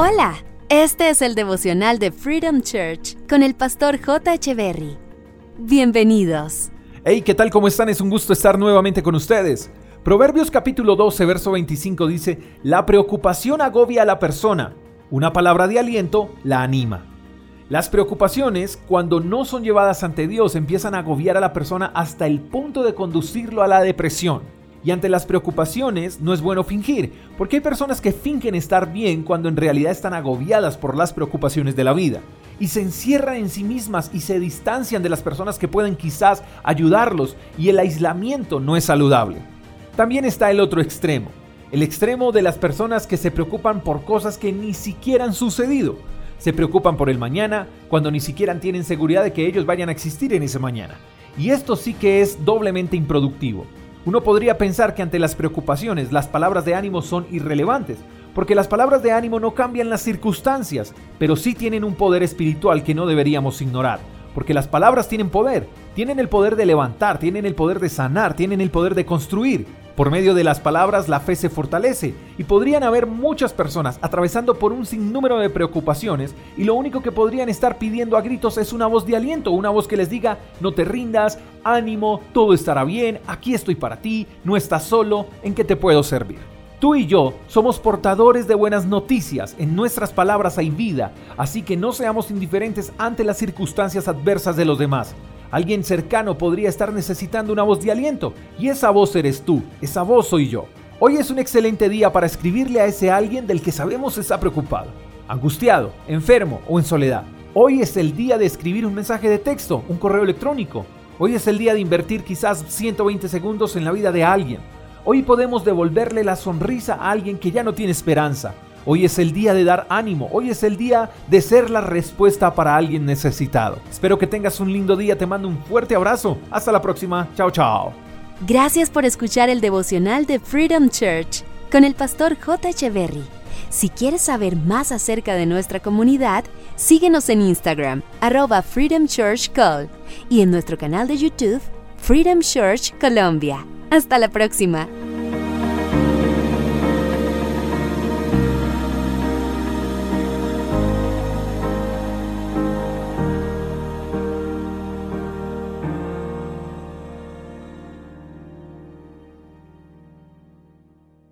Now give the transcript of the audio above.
Hola, este es el devocional de Freedom Church con el pastor J. Berry. Bienvenidos. Hey, ¿qué tal? ¿Cómo están? Es un gusto estar nuevamente con ustedes. Proverbios capítulo 12, verso 25 dice, La preocupación agobia a la persona, una palabra de aliento la anima. Las preocupaciones, cuando no son llevadas ante Dios, empiezan a agobiar a la persona hasta el punto de conducirlo a la depresión. Y ante las preocupaciones no es bueno fingir, porque hay personas que fingen estar bien cuando en realidad están agobiadas por las preocupaciones de la vida. Y se encierran en sí mismas y se distancian de las personas que pueden quizás ayudarlos y el aislamiento no es saludable. También está el otro extremo, el extremo de las personas que se preocupan por cosas que ni siquiera han sucedido. Se preocupan por el mañana cuando ni siquiera tienen seguridad de que ellos vayan a existir en ese mañana. Y esto sí que es doblemente improductivo. Uno podría pensar que ante las preocupaciones las palabras de ánimo son irrelevantes, porque las palabras de ánimo no cambian las circunstancias, pero sí tienen un poder espiritual que no deberíamos ignorar, porque las palabras tienen poder, tienen el poder de levantar, tienen el poder de sanar, tienen el poder de construir. Por medio de las palabras la fe se fortalece y podrían haber muchas personas atravesando por un sinnúmero de preocupaciones y lo único que podrían estar pidiendo a gritos es una voz de aliento, una voz que les diga no te rindas, ánimo, todo estará bien, aquí estoy para ti, no estás solo, ¿en qué te puedo servir? Tú y yo somos portadores de buenas noticias, en nuestras palabras hay vida, así que no seamos indiferentes ante las circunstancias adversas de los demás. Alguien cercano podría estar necesitando una voz de aliento y esa voz eres tú, esa voz soy yo. Hoy es un excelente día para escribirle a ese alguien del que sabemos está preocupado, angustiado, enfermo o en soledad. Hoy es el día de escribir un mensaje de texto, un correo electrónico. Hoy es el día de invertir quizás 120 segundos en la vida de alguien. Hoy podemos devolverle la sonrisa a alguien que ya no tiene esperanza. Hoy es el día de dar ánimo, hoy es el día de ser la respuesta para alguien necesitado. Espero que tengas un lindo día, te mando un fuerte abrazo. Hasta la próxima, chao chao. Gracias por escuchar el devocional de Freedom Church con el pastor J. Echeverry. Si quieres saber más acerca de nuestra comunidad, síguenos en Instagram, arroba Freedom Church Call, y en nuestro canal de YouTube, Freedom Church Colombia. Hasta la próxima.